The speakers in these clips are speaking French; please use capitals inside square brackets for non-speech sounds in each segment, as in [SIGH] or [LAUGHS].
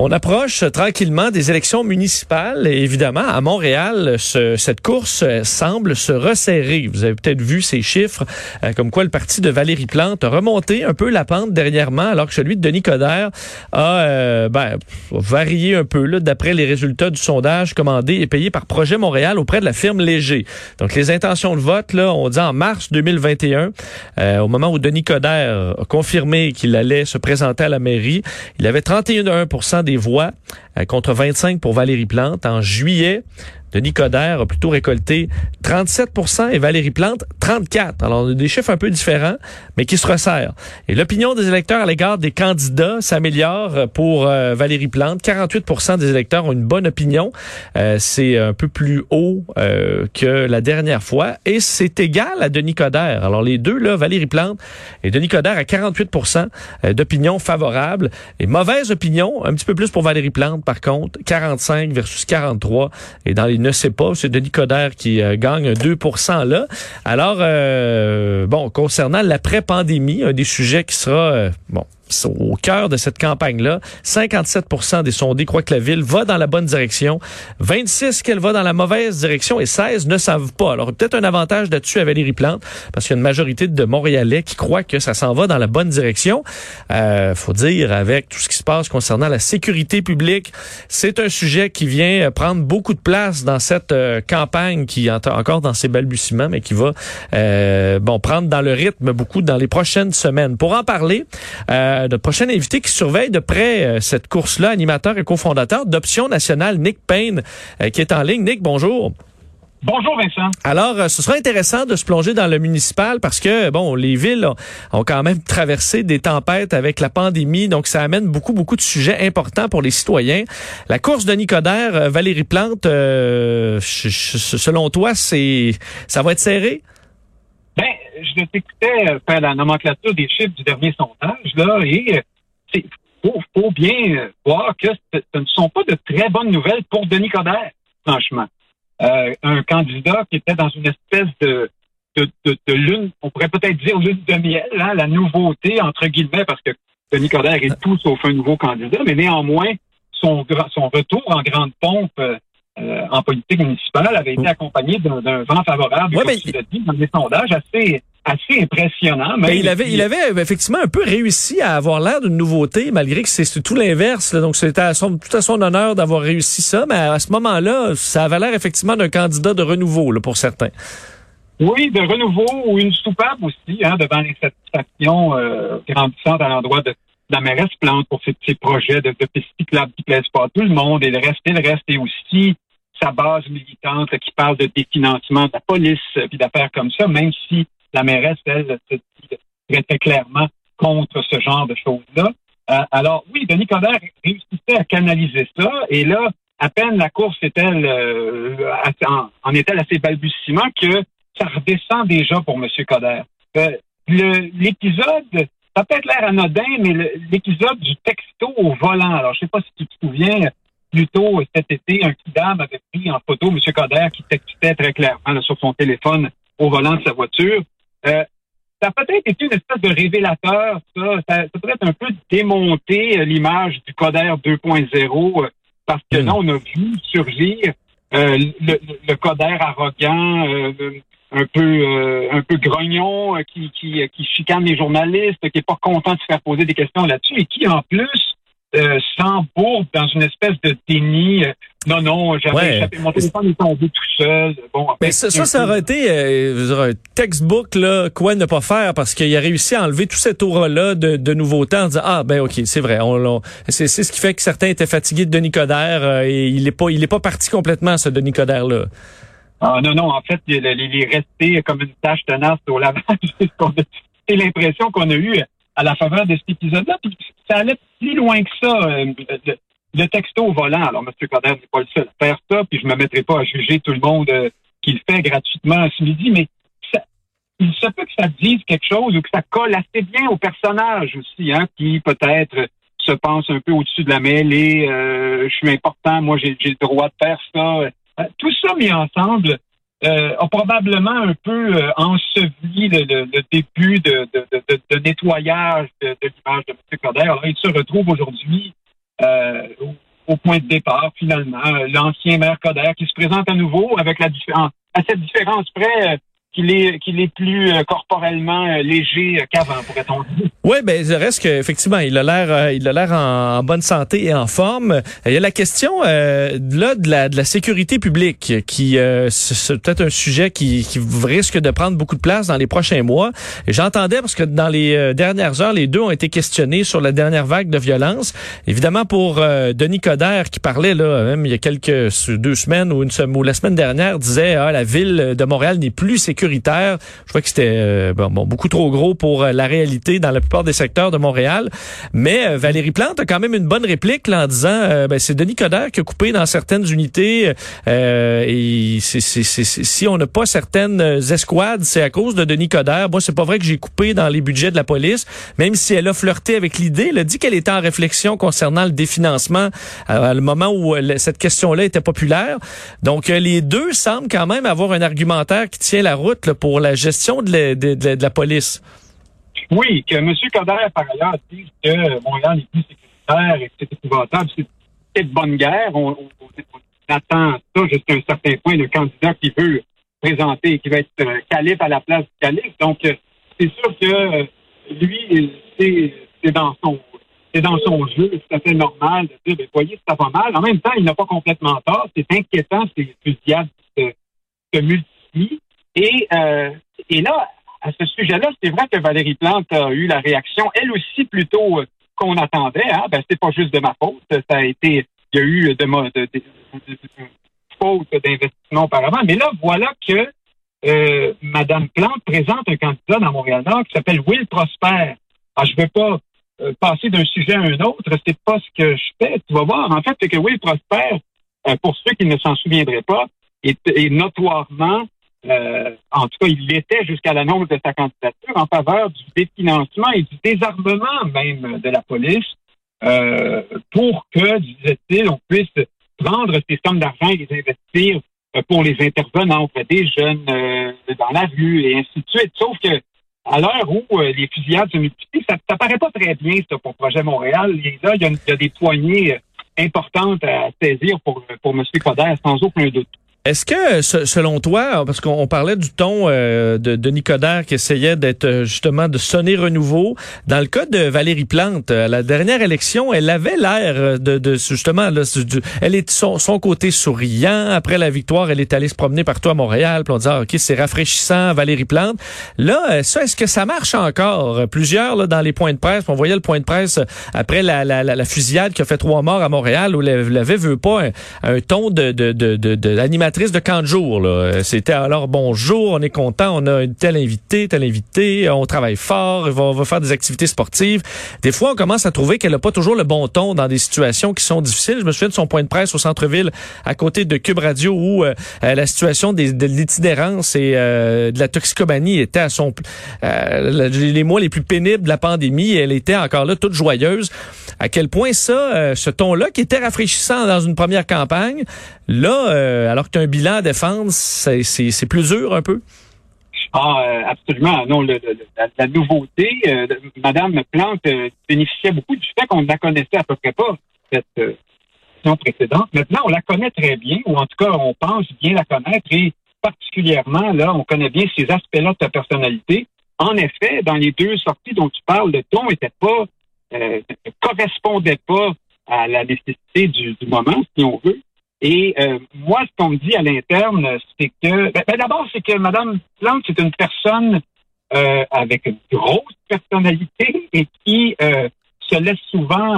On approche tranquillement des élections municipales et évidemment à Montréal, cette course semble se resserrer. Vous avez peut-être vu ces chiffres, euh, comme quoi le parti de Valérie Plante a remonté un peu la pente dernièrement, alors que celui de Denis Coderre a euh, ben, varié un peu d'après les résultats du sondage commandé et payé par Projet Montréal auprès de la firme Léger. Donc les intentions de vote, là, on dit en mars 2021, euh, au moment où Denis Coderre a confirmé qu'il allait se présenter à la mairie, il avait 31 des voix euh, contre 25 pour Valérie Plante. En juillet, Denis Coderre a plutôt récolté 37% et Valérie Plante 34. Alors, des chiffres un peu différents, mais qui se resserrent. Et l'opinion des électeurs à l'égard des candidats s'améliore pour euh, Valérie Plante. 48% des électeurs ont une bonne opinion. Euh, c'est un peu plus haut euh, que la dernière fois. Et c'est égal à Denis Coderre. Alors, les deux, là, Valérie Plante et Denis Coderre à 48% d'opinion favorable. Et mauvaise opinion, un petit peu plus pour Valérie Plante, par contre. 45 versus 43. Et ne sait pas. C'est Denis Coderre qui euh, gagne 2% là. Alors, euh, bon, concernant l'après-pandémie, un des sujets qui sera, euh, bon, au cœur de cette campagne-là. 57% des sondés croient que la ville va dans la bonne direction, 26 qu'elle va dans la mauvaise direction et 16 ne savent pas. Alors peut-être un avantage là-dessus à Valérie Plante parce qu'il y a une majorité de Montréalais qui croient que ça s'en va dans la bonne direction. Euh, faut dire avec tout ce qui se passe concernant la sécurité publique, c'est un sujet qui vient prendre beaucoup de place dans cette euh, campagne qui est encore dans ses balbutiements mais qui va euh, bon prendre dans le rythme beaucoup dans les prochaines semaines. Pour en parler, euh, notre euh, prochain invité qui surveille de près euh, cette course-là, animateur et cofondateur d'Option nationale, Nick Payne, euh, qui est en ligne. Nick, bonjour. Bonjour Vincent. Alors, ce sera intéressant de se plonger dans le municipal parce que, bon, les villes ont quand même traversé des tempêtes avec la pandémie, donc ça amène beaucoup, beaucoup de sujets importants pour les citoyens. La course de Nicodère, Valérie Plante, selon toi, c'est ça va être serré? Je t'écoutais euh, faire la nomenclature des chiffres du dernier sondage, là, et il euh, faut, bien euh, voir que ce ne sont pas de très bonnes nouvelles pour Denis Coderre, franchement. un candidat qui était dans une espèce de, de, de, lune, on pourrait peut-être dire lune de miel, hein, la nouveauté, entre guillemets, parce que Denis Coderre est tout sauf un nouveau candidat, mais néanmoins, son, son retour en grande pompe en politique municipale avait été accompagné d'un vent favorable, comme tu l'as dit, dans des sondages assez assez impressionnant. Mais il avait, il avait effectivement un peu réussi à avoir l'air d'une nouveauté, malgré que c'est tout l'inverse. Donc c'était à son, tout à son honneur d'avoir réussi ça, mais à ce moment-là, ça avait l'air effectivement d'un candidat de renouveau là, pour certains. Oui, de renouveau ou une soupape aussi, hein, devant les satisfactions euh, grandissantes à l'endroit de, la mairesse Plante pour ses petits projets de, de pistes cyclables qui plaisent pas à tout le monde et le reste et le reste est aussi sa base militante qui parle de définancement de la police puis d'affaires comme ça, même si la mairesse, elle, se dit très, clairement contre ce genre de choses-là. Euh, alors, oui, Denis Coderre réussissait à canaliser ça, et là, à peine la course est-elle euh, en, est-elle assez balbutiement que ça redescend déjà pour M. Coderre. Euh, l'épisode, ça peut être l'air anodin, mais l'épisode du texto au volant. Alors, je sais pas si tu te souviens, plus tôt cet été, un kidam avait pris en photo M. Coderre qui textait très clairement sur son téléphone au volant de sa voiture. Euh, ça a peut-être été une espèce de révélateur, ça. Ça, peut être un peu démonter euh, l'image du Coder 2.0, euh, parce que là, hmm. on a vu surgir le, le Coder arrogant, un peu un peu grognon, qui, qui, qui chicane les journalistes, qui est pas content de se faire poser des questions là-dessus, et qui, en plus, s'embourbe dans une espèce de déni. Euh, non, non, j'avais échappé. Mon téléphone est tombé tout seul. Bon, Mais ça, ça, ça, aurait été euh, un textbook, là, quoi ne pas faire, parce qu'il a réussi à enlever tout cet aura-là de, de nouveauté en disant, ah, ben ok, c'est vrai. On, c'est, ce qui fait que certains étaient fatigués de Denis Coderre euh, et il est pas il est pas parti complètement, ce Denis Coderre-là. Ah non, non, en fait, il, est resté comme une tâche tenace au lavage. [LAUGHS] c'est l'impression qu'on a eue à la faveur de cet épisode-là. ça allait plus loin que ça. Euh, le, texto au volant. Alors, M. Coder n'est pas le seul à faire ça, puis je me mettrai pas à juger tout le monde euh, qui le fait gratuitement ce midi, mais il se peut que ça dise quelque chose ou que ça colle assez bien au personnage aussi, hein, qui peut-être se pense un peu au-dessus de la mêlée. Euh, je suis important, moi j'ai le droit de faire ça. tout ça mis ensemble, euh, a probablement un peu euh, enseveli le, début de, nettoyage de, l'image de M. Coder. Alors, il se retrouve aujourd'hui euh, au, point de départ, finalement. L'ancien maire Coder qui se présente à nouveau avec la différence, à cette différence près qu'il est qu'il est plus euh, corporellement euh, léger qu'avant, pourrait-on dire. Oui, ben il reste qu'effectivement, il a l'air euh, il a l'air en, bonne santé et en forme. Il y a la question là de la de la sécurité publique qui c'est peut-être un sujet qui, qui risque de prendre beaucoup de place dans les prochains mois. J'entendais parce que dans les dernières heures, les deux ont été questionnés sur la dernière vague de violence. Évidemment pour Denis Coderre qui parlait là même il y a quelques deux semaines ou une semaine ou la semaine dernière disait ah la ville de Montréal n'est plus je crois que c'était euh, bon, beaucoup trop gros pour euh, la réalité dans la plupart des secteurs de Montréal. Mais euh, Valérie Plante a quand même une bonne réplique là, en disant ben, c'est Denis Coderre qui a coupé dans certaines unités et si on n'a pas certaines escouades, c'est à cause de Denis Coderre. Moi, c'est pas vrai que j'ai coupé dans les budgets de la police, même si elle a flirté avec l'idée. Elle a dit qu'elle était en réflexion concernant le définancement à, le moment où cette question-là était populaire. Donc, les deux semblent quand même avoir un argumentaire qui tient la route pour la gestion de la, police? Oui, que M. Coder, par ailleurs, dit que Montréal est plus sécuritaire et que c'est épouvantable. C'est de bonne guerre. On, attend ça jusqu'à un certain point, le candidat qui veut présenter, qui va être euh, calife à la place du calife. Donc, euh, c'est sûr que euh, lui, c'est dans son c'est jeu, c'est tout à fait normal de dire, ben, voyez, ça va mal. En même temps, il n'a pas complètement tort. C'est inquiétant, ces fusillades se, se multiplient. Et, euh, et là, à ce sujet-là, c'est vrai que Valérie Plante a eu la réaction, elle aussi, plutôt euh, qu'on attendait. Hein? Ben, pas juste de ma faute. Ça a été, il y a eu de, de faute d'investissement auparavant. Mais là, voilà que euh, Madame Plante présente un candidat dans Montréal-Nord qui s'appelle Will Prosper. Ah, je ne vais pas euh, passer d'un sujet à un autre. C'est pas ce que je fais. Tu vas voir. En fait, c'est que Will Prosper, pour ceux qui ne s'en souviendraient pas, est notoirement euh, en tout cas, il l'était jusqu'à l'annonce de sa candidature en faveur du définancement et du désarmement même de la police euh, pour que, disait-il, on puisse prendre ces sommes d'argent et les investir euh, pour les intervenants auprès des jeunes dans la rue et ainsi de suite. Sauf que à l'heure où les fusillades se multiplient, ça, ça paraît pas très bien ça pour Projet Montréal. Et là, il y a, des poignées importantes à saisir pour, pour M. Coder, sans aucun doute. Est-ce que, selon toi, parce qu'on parlait du ton euh, de Denis Coderre qui essayait d'être euh, justement de sonner renouveau, dans le cas de Valérie Plante, à la dernière élection, elle avait l'air de, de, justement, là, elle est son, son, côté souriant. Après la victoire, elle est allée se promener partout à Montréal. Puis on disait, ah, ok, c'est rafraîchissant, Valérie Plante. Là, euh, ça, est-ce que ça marche encore? Plusieurs là, dans les points de presse, on voyait le point de presse après la, la, la, fusillade qui a fait trois morts à Montréal, où l'avait veut pas un, ton de, de, de, de, de de camp de jour. C'était alors bonjour, on est content, on a telle invité, tel invité, on travaille fort, on va, faire des activités sportives. Des fois, on commence à trouver qu'elle n'a pas toujours le bon ton dans des situations qui sont difficiles. Je me souviens de son point de presse au centre-ville à côté de Cube Radio où euh, euh, la situation des, de l'itinérance et euh, de la toxicomanie était à son les mois les plus pénibles de la pandémie. Elle était encore là toute joyeuse. À quel point ça, ce ton-là qui était rafraîchissant dans une première campagne, là, alors que tu as un bilan à défendre, c'est plus dur un peu? Ah, euh, absolument. Non, le, la, nouveauté, euh, Madame Plante euh, bénéficiait beaucoup du fait qu'on ne la connaissait à peu près pas, cette euh, précédente. Maintenant, on la connaît très bien, ou en tout cas, on pense bien la connaître, et particulièrement, là, on connaît bien ces aspects-là de sa personnalité. En effet, dans les deux sorties dont tu parles, le ton était pas, ne correspondait pas à la nécessité du moment, si on veut. Et euh, moi, ce qu'on me dit à l'interne, c'est que ben, ben, d'abord, c'est que Mme Plante, c'est une personne euh, avec une grosse personnalité et qui euh, se laisse souvent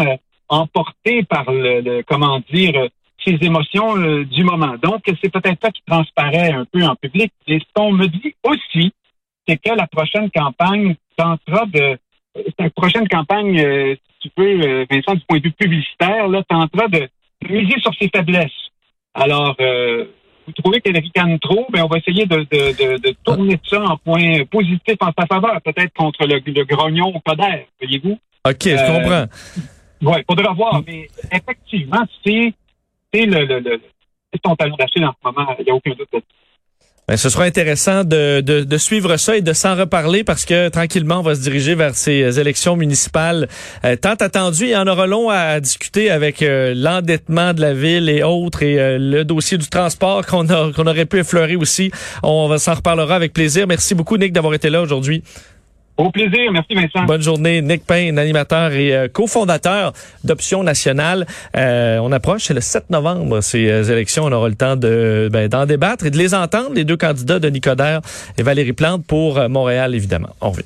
emporter par le, comment dire ses émotions du moment. Donc, c'est peut-être ça qui transparaît un peu en public. Et ce qu'on me dit aussi, c'est que la prochaine campagne tentera de la prochaine campagne, si tu veux, Vincent, du point de vue publicitaire, là, tentera de miser sur ses faiblesses. Alors, euh, vous trouvez qu'elle ricane trop, ben on va essayer de, de, de, tourner ça en point positif en sa faveur, peut-être contre le, le grognon Coder, voyez-vous? OK, je euh, comprends. Oui, faudra voir, mais effectivement, c'est le, le, le c'est ton talon d'Achille en ce moment, il n'y a aucun doute Ben, ce sera intéressant de, de, de, suivre ça et de s'en reparler parce que tranquillement, on va se diriger vers ces élections municipales euh, tant attendues. Il y en aura long à discuter avec euh, l'endettement de la ville et autres et euh, le dossier du transport qu'on qu'on aurait pu effleurer aussi. On, va s'en reparlera avec plaisir. Merci beaucoup, Nick, d'avoir été là aujourd'hui. Au plaisir. Merci, Vincent. Bonne journée. Nick Payne, animateur et cofondateur d'Option Nationale. on approche, le 7 novembre, ces élections. On aura le temps de ben, d'en débattre et de les entendre, les deux candidats, de Nicodère et Valérie Plante, pour Montréal, évidemment. On revient.